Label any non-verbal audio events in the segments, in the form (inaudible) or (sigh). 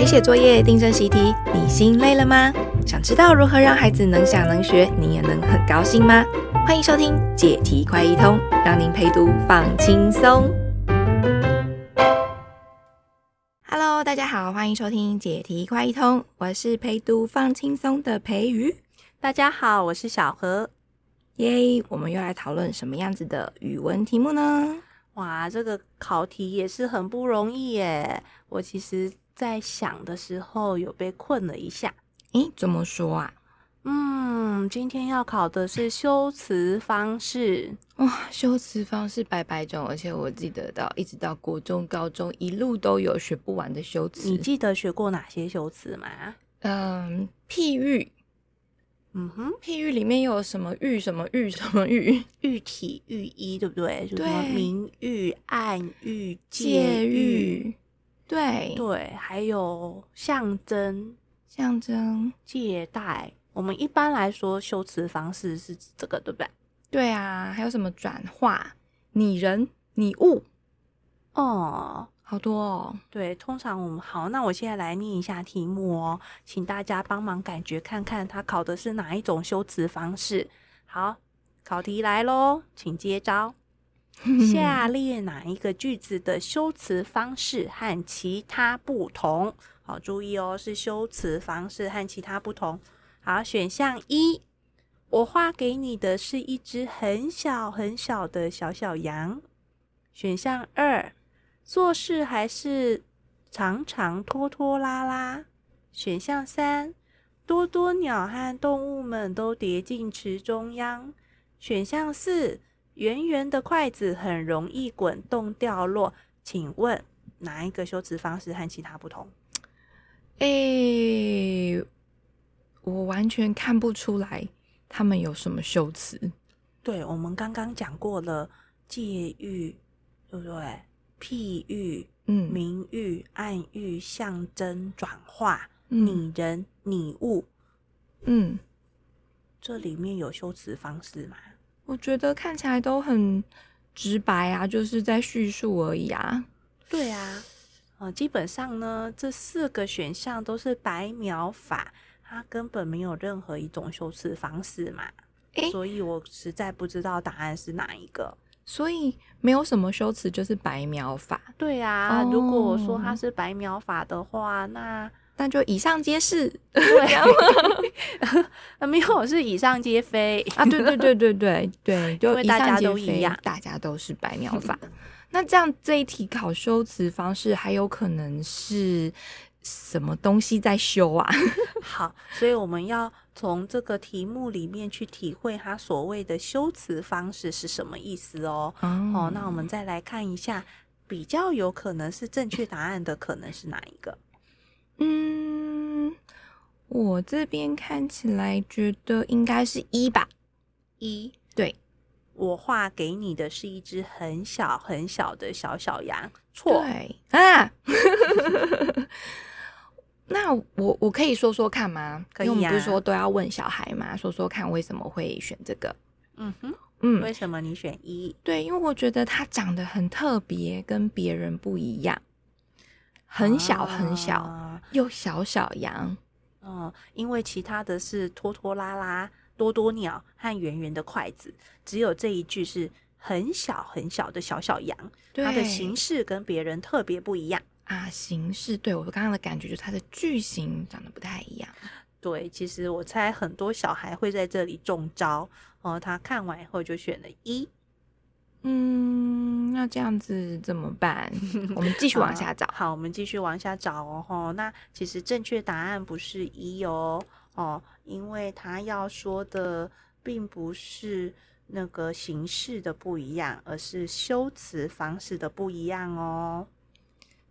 陪写作业、订正习题，你心累了吗？想知道如何让孩子能想能学，你也能很高兴吗？欢迎收听解题快一通，让您陪读放轻松。Hello，大家好，欢迎收听解题快一通，我是陪读放轻松的培瑜。大家好，我是小何。耶，yeah, 我们又来讨论什么样子的语文题目呢？哇，这个考题也是很不容易耶。我其实在想的时候有被困了一下。诶，怎么说啊？嗯，今天要考的是修辞方式。哇，修辞方式百百种，而且我记得到一直到国中、高中一路都有学不完的修辞。你记得学过哪些修辞吗？嗯，譬喻。嗯哼，譬喻里面又有什么喻、什么喻、什么喻？(laughs) 喻体、喻意，对不对？对，什么明喻、暗喻、借喻，对对，还有象征、象征、借代。我们一般来说修辞方式是指这个，对不对？对啊，还有什么转化、拟人、拟物？哦。好多哦，对，通常我们好，那我现在来念一下题目哦，请大家帮忙感觉看看，它考的是哪一种修辞方式。好，考题来喽，请接招。下列哪一个句子的修辞方式和其他不同？好，注意哦，是修辞方式和其他不同。好，选项一，我画给你的是一只很小很小的小小羊。选项二。做事还是常常拖拖拉拉。选项三，多多鸟和动物们都跌进池中央。选项四，圆圆的筷子很容易滚动掉落。请问哪一个修辞方式和其他不同？诶、欸，我完全看不出来他们有什么修辞。对，我们刚刚讲过了借喻，对不对？譬喻、嗯，明喻、暗喻、象征、转化、拟人、拟物，嗯，这里面有修辞方式吗？我觉得看起来都很直白啊，就是在叙述而已啊。对啊，呃，基本上呢，这四个选项都是白描法，它根本没有任何一种修辞方式嘛，欸，所以我实在不知道答案是哪一个。所以没有什么修辞，就是白描法。对啊，哦、如果我说它是白描法的话，那那就以上皆是。(laughs) 对啊，(laughs) 没有是以上皆非啊。对对对对对对，就大家都一样，大家都是白描法。(laughs) 那这样这一题考修辞方式，还有可能是什么东西在修啊？好，所以我们要从这个题目里面去体会它所谓的修辞方式是什么意思哦。嗯、哦，那我们再来看一下，比较有可能是正确答案的可能是哪一个？嗯，我这边看起来觉得应该是一吧。一，对，我画给你的是一只很小很小的小小羊。错，对啊。(laughs) 那我我可以说说看吗？可以呀。因为我们不是说都要问小孩吗？说说看为什么会选这个？嗯哼，嗯，为什么你选一？对，因为我觉得它长得很特别，跟别人不一样，很小很小，啊、又小小羊。嗯，因为其他的是拖拖拉拉、多多鸟和圆圆的筷子，只有这一句是很小很小的小小羊，它的形式跟别人特别不一样。啊，形式对我刚刚的感觉就是它的句型长得不太一样。对，其实我猜很多小孩会在这里中招哦。他看完以后就选了一。嗯，那这样子怎么办？(laughs) 我们继续往下找。好，我们继续往下找哦。吼，那其实正确答案不是一哦哦，因为他要说的并不是那个形式的不一样，而是修辞方式的不一样哦。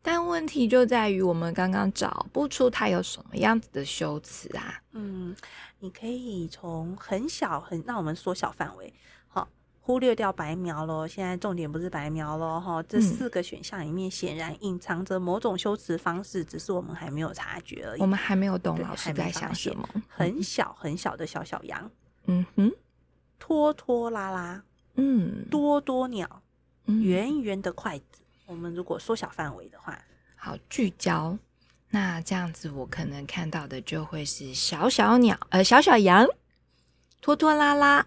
但问题就在于，我们刚刚找不出它有什么样子的修辞啊。嗯，你可以从很小很，那我们缩小范围，好，忽略掉白描咯。现在重点不是白描咯。哈。这四个选项里面显然隐藏着某种修辞方式，只是我们还没有察觉而已。我们还没有懂老师在想什么。很小很小的小小羊，嗯哼，拖拖拉拉，嗯，多多鸟，圆圆的筷子。我们如果缩小范围的话，好，聚焦，那这样子，我可能看到的就会是小小鸟，呃，小小羊，拖拖拉拉，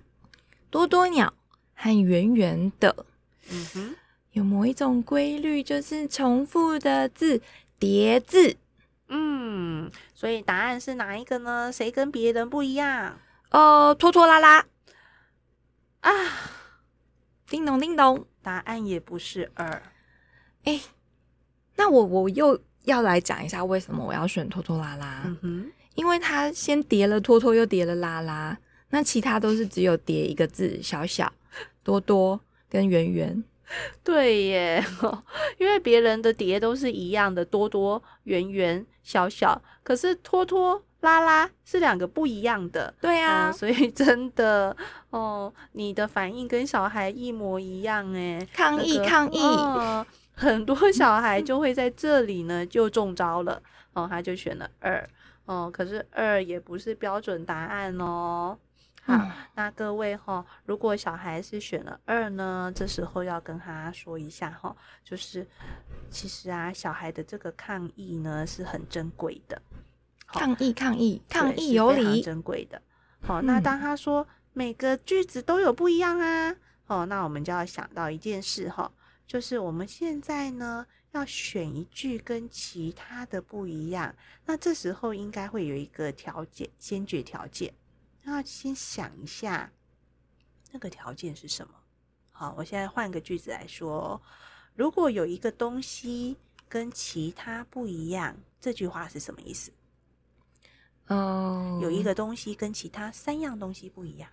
多多鸟，和圆圆的。嗯哼，有某一种规律，就是重复的字叠字。嗯，所以答案是哪一个呢？谁跟别人不一样？呃，拖拖拉拉。啊，叮咚叮咚，答案也不是二。哎，那我我又。要来讲一下为什么我要选拖拖拉拉？嗯哼，因为它先叠了拖拖，又叠了拉拉，那其他都是只有叠一个字，小小多多跟圆圆。对耶，(laughs) 因为别人的碟都是一样的，多多圆圆小小，可是拖拖拉拉是两个不一样的。对啊，嗯，所以真的哦，你的反应跟小孩一模一样哎，抗议抗议。哦很多 (laughs) 小孩就会在这里呢就中招了哦，他就选了二哦，可是二也不是标准答案哦。好，嗯、那各位哈、哦，如果小孩是选了二呢，这时候要跟他说一下哈、哦，就是其实啊，小孩的这个抗议呢是很珍贵的。抗议抗议抗议有理，珍贵的。好，那当他说每个句子都有不一样啊，哦，那我们就要想到一件事哈、哦。就是我们现在呢，要选一句跟其他的不一样，那这时候应该会有一个条件，先决条件。那先想一下，那个条件是什么？好，我现在换个句子来说，如果有一个东西跟其他不一样，这句话是什么意思？哦，有一个东西跟其他三样东西不一样。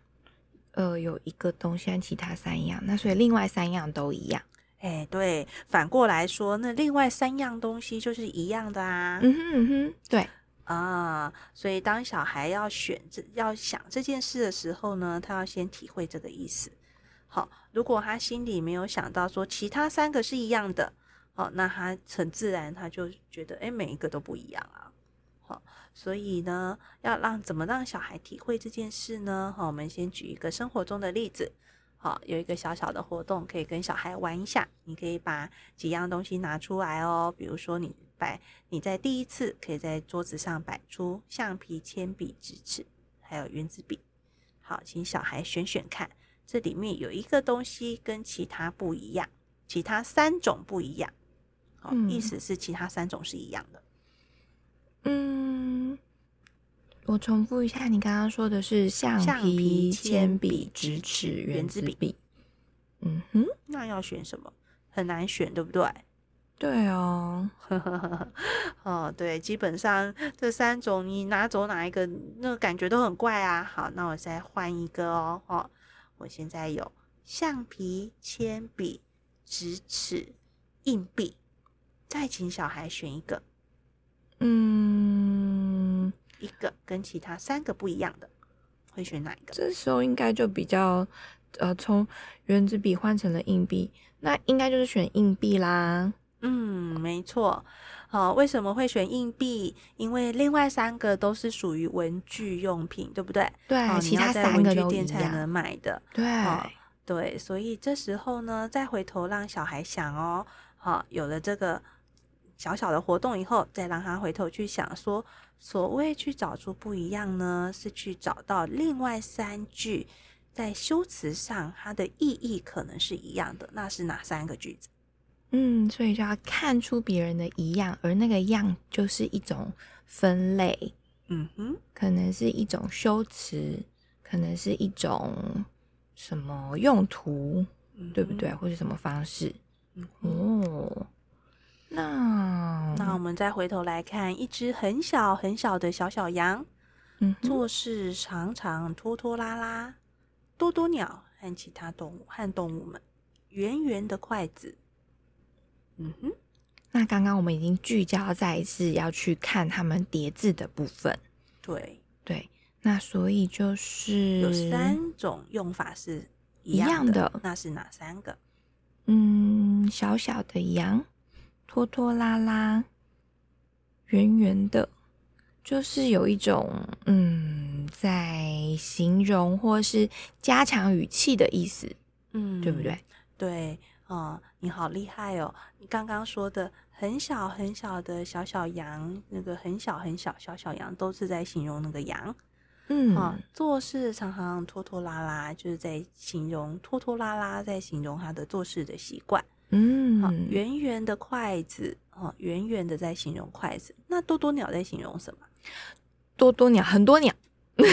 呃，有一个东西跟其他三样，那所以另外三样都一样。哎，对，反过来说，那另外三样东西就是一样的啊。嗯哼嗯哼，对啊，所以当小孩要选这要想这件事的时候呢，他要先体会这个意思。好，如果他心里没有想到说其他三个是一样的，好，那他很自然他就觉得，哎，每一个都不一样啊。好，所以呢，要让怎么让小孩体会这件事呢？好，我们先举一个生活中的例子。好，有一个小小的活动可以跟小孩玩一下。你可以把几样东西拿出来哦，比如说你摆，你在第一次可以在桌子上摆出橡皮、铅笔、直尺，还有圆珠笔。好，请小孩选选看，这里面有一个东西跟其他不一样，其他三种不一样。好，嗯，意思是其他三种是一样的。嗯。我重复一下，你刚刚说的是橡皮、铅笔、直尺、原子笔。嗯哼，那要选什么？很难选，对不对？对哦，(laughs) 哦，对，基本上这三种你拿走哪一个，那个感觉都很怪啊。好，那我再换一个哦。哦，我现在有橡皮、铅笔、直尺、硬币，再请小孩选一个。嗯。一个跟其他三个不一样的，会选哪一个？这时候应该就比较，呃，从原子笔换成了硬币，那应该就是选硬币啦。嗯，没错。好，为什么会选硬币？因为另外三个都是属于文具用品，对不对？对，其他三个都一样。店才能买的。对，对，所以这时候呢，再回头让小孩想哦，好，有了这个小小的活动以后，再让他回头去想说。所谓去找出不一样呢，是去找到另外三句在修辞上它的意义可能是一样的，那是哪三个句子？嗯，所以就要看出别人的一样，而那个样就是一种分类，嗯哼，可能是一种修辞，可能是一种什么用途，嗯、对不对？或是什么方式？嗯，哦。那那我们再回头来看一只很小很小的小小羊，嗯，做事常常拖拖拉拉，多多鸟和其他动物和动物们，圆圆的筷子，嗯哼。那刚刚我们已经聚焦在是要去看他们叠字的部分，对对。那所以就是有三种用法是一样的，样的那是哪三个？嗯，小小的羊。拖拖拉拉，圆圆的，就是有一种嗯，在形容或是加强语气的意思，嗯，对不对？对，哦，你好厉害哦！你刚刚说的很小很小的小小羊，那个很小很小小小羊，都是在形容那个羊。嗯，啊，做事常常拖拖拉拉，就是在形容拖拖拉拉，在形容他的做事的习惯。嗯，好，圆圆的筷子，哦，圆圆的在形容筷子。那多多鸟在形容什么？多多鸟，很多鸟。(laughs)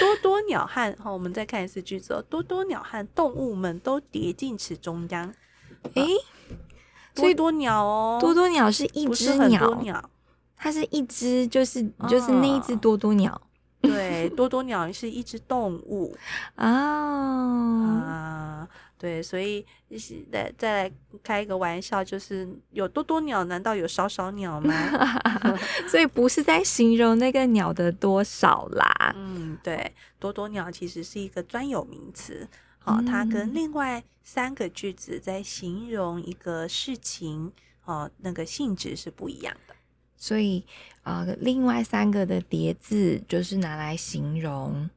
多多鸟和好，我们再看一次句子哦。多多鸟和动物们都跌进池中央。诶，多多鸟哦，多多鸟是一只鸟。它是一只，就是就是那一只多多鸟。哦、对，多多鸟是一只动物 (laughs) 啊，对，所以再再来开一个玩笑，就是有多多鸟，难道有少少鸟吗？(laughs) 所以不是在形容那个鸟的多少啦。嗯，对，多多鸟其实是一个专有名词，好、哦，它跟另外三个句子在形容一个事情，哦，那个性质是不一样的。所以，呃，另外三个的叠字就是拿来形容。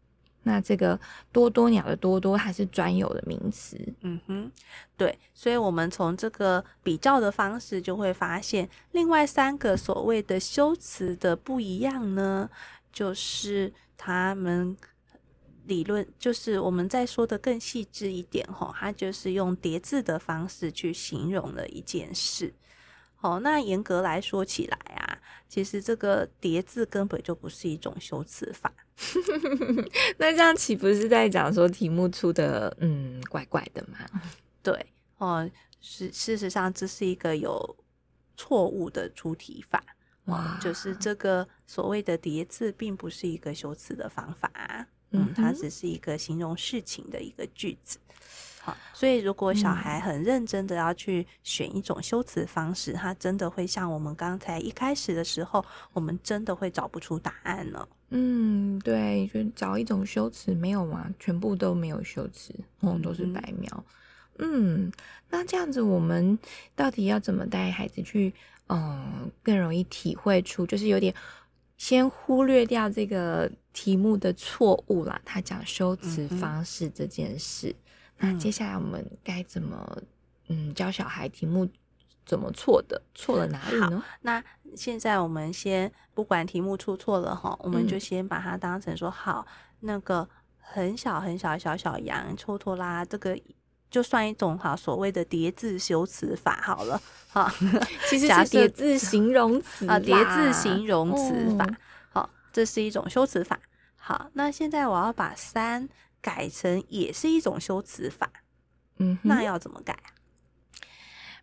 那这个多多鸟的多多，它是专有的名词。嗯哼，对。所以，我们从这个比较的方式，就会发现另外三个所谓的修辞的不一样呢，就是他们理论，就是我们再说的更细致一点吼，它就是用叠字的方式去形容了一件事。哦，那严格来说起来啊，其实这个叠字根本就不是一种修辞法。(laughs) 那这样岂不是在讲说题目出的嗯怪怪的吗？(laughs) 对，哦，事事实上这是一个有错误的出题法。哇，就是这个所谓的叠字并不是一个修辞的方法，嗯，它只是一个形容事情的一个句子。好，所以如果小孩很认真的要去选一种修辞方式，嗯，他真的会像我们刚才一开始的时候，我们真的会找不出答案呢。嗯，对，就找一种修辞没有吗？全部都没有修辞，哦，都是白描。嗯，那这样子我们到底要怎么带孩子去，嗯，更容易体会出，就是有点先忽略掉这个题目的错误啦。他讲修辞方式这件事。嗯那接下来我们该怎么嗯教小孩题目怎么错的，错了哪里呢？那现在我们先不管题目出错了哈，我们就先把它当成说好，那个很小很小小小羊拖拖拉，这个就算一种哈所谓的叠字修辞法好了哈。(laughs) 其实是叠字形容词啊，叠字形容词法，好，这是一种修辞法。好，那现在我要把三。改成也是一种修辞法，嗯，那要怎么改啊？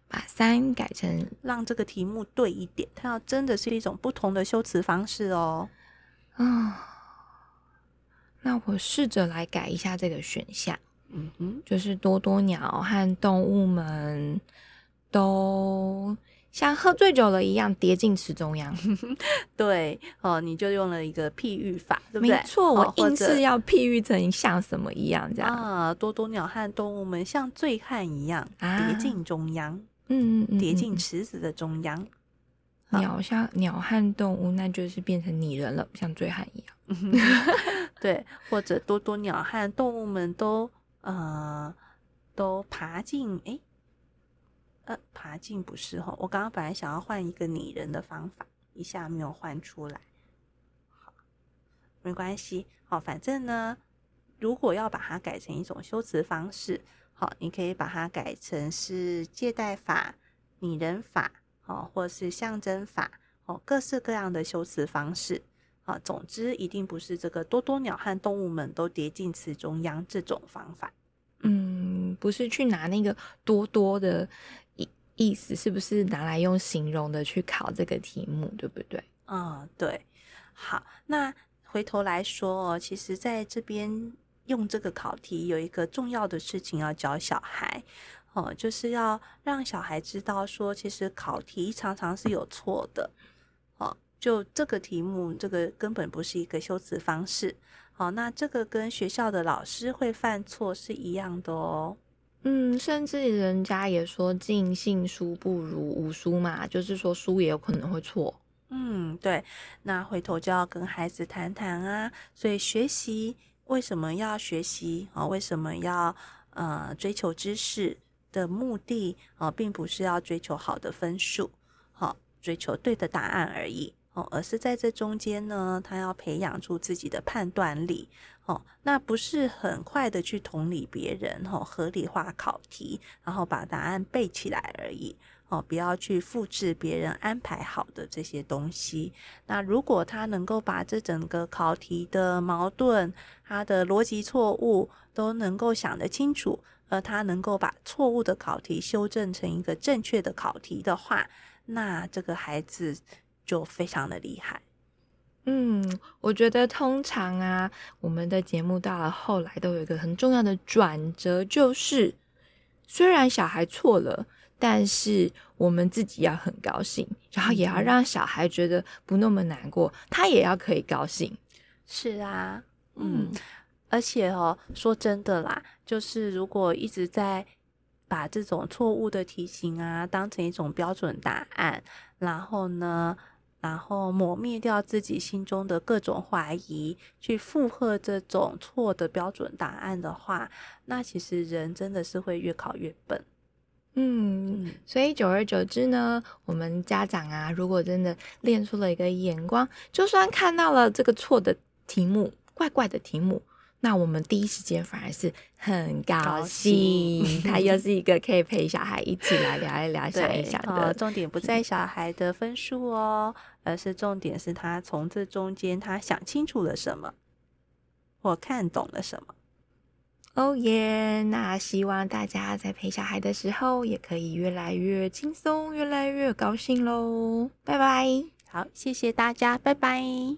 把三改成让这个题目对一点，它要真的是一种不同的修辞方式哦。啊、哦，那我试着来改一下这个选项，嗯哼，就是多多鸟和动物们都。像喝醉酒了一样跌进池中央，(laughs) 对哦，你就用了一个譬喻法，对不对？没错，我硬是要譬喻成像什么一样这样啊？多多鸟和动物们像醉汉一样跌进中央，嗯嗯，跌进池子的中央。鸟像鸟和动物，那就是变成拟人了，像醉汉一样。(laughs) 对，或者多多鸟和动物们都呃都爬进哎。诶呃，爬进不是吼，我刚刚本来想要换一个拟人的方法，一下没有换出来。好，没关系。好，反正呢，如果要把它改成一种修辞方式，好，你可以把它改成是借代法、拟人法，好，或是象征法，哦，各式各样的修辞方式。啊，总之一定不是这个多多鸟和动物们都跌进池中央这种方法。嗯，不是去拿那个多多的。意思是不是拿来用形容的去考这个题目，对不对？嗯，对。好，那回头来说哦，其实在这边用这个考题有一个重要的事情要教小孩哦，就是要让小孩知道说，其实考题常常是有错的。哦，就这个题目，这个根本不是一个修辞方式。好，那这个跟学校的老师会犯错是一样的哦。嗯，甚至人家也说“尽信书不如无书”嘛，就是说书也有可能会错。嗯，对。那回头就要跟孩子谈谈啊。所以学习为什么要学习啊？为什么要呃追求知识？的目的哦，并不是要追求好的分数，好，追求对的答案而已哦，而是在这中间呢，他要培养出自己的判断力哦，那不是很快的去同理别人哦，合理化考题，然后把答案背起来而已。哦，不要去复制别人安排好的这些东西。那如果他能够把这整个考题的矛盾、他的逻辑错误都能够想得清楚，而他能够把错误的考题修正成一个正确的考题的话，那这个孩子就非常的厉害。嗯，我觉得通常啊，我们的节目到了后来都有一个很重要的转折，就是虽然小孩错了。但是我们自己要很高兴，然后也要让小孩觉得不那么难过，他也要可以高兴。是啊，嗯，而且哦，说真的啦，就是如果一直在把这种错误的题型啊当成一种标准答案，然后呢，然后抹灭掉自己心中的各种怀疑，去附和这种错的标准答案的话，那其实人真的是会越考越笨。嗯，所以久而久之呢，我们家长啊，如果真的练出了一个眼光，就算看到了这个错的题目、怪怪的题目，那我们第一时间反而是很高兴。高兴他又 (laughs) 是一个可以陪小孩一起来聊一聊、想一想的。哦，重点不在小孩的分数哦，而是重点是他从这中间他想清楚了什么，或看懂了什么。哦耶！那希望大家在陪小孩的时候，也可以越来越轻松，越来越高兴喽。拜拜。好，谢谢大家，拜拜。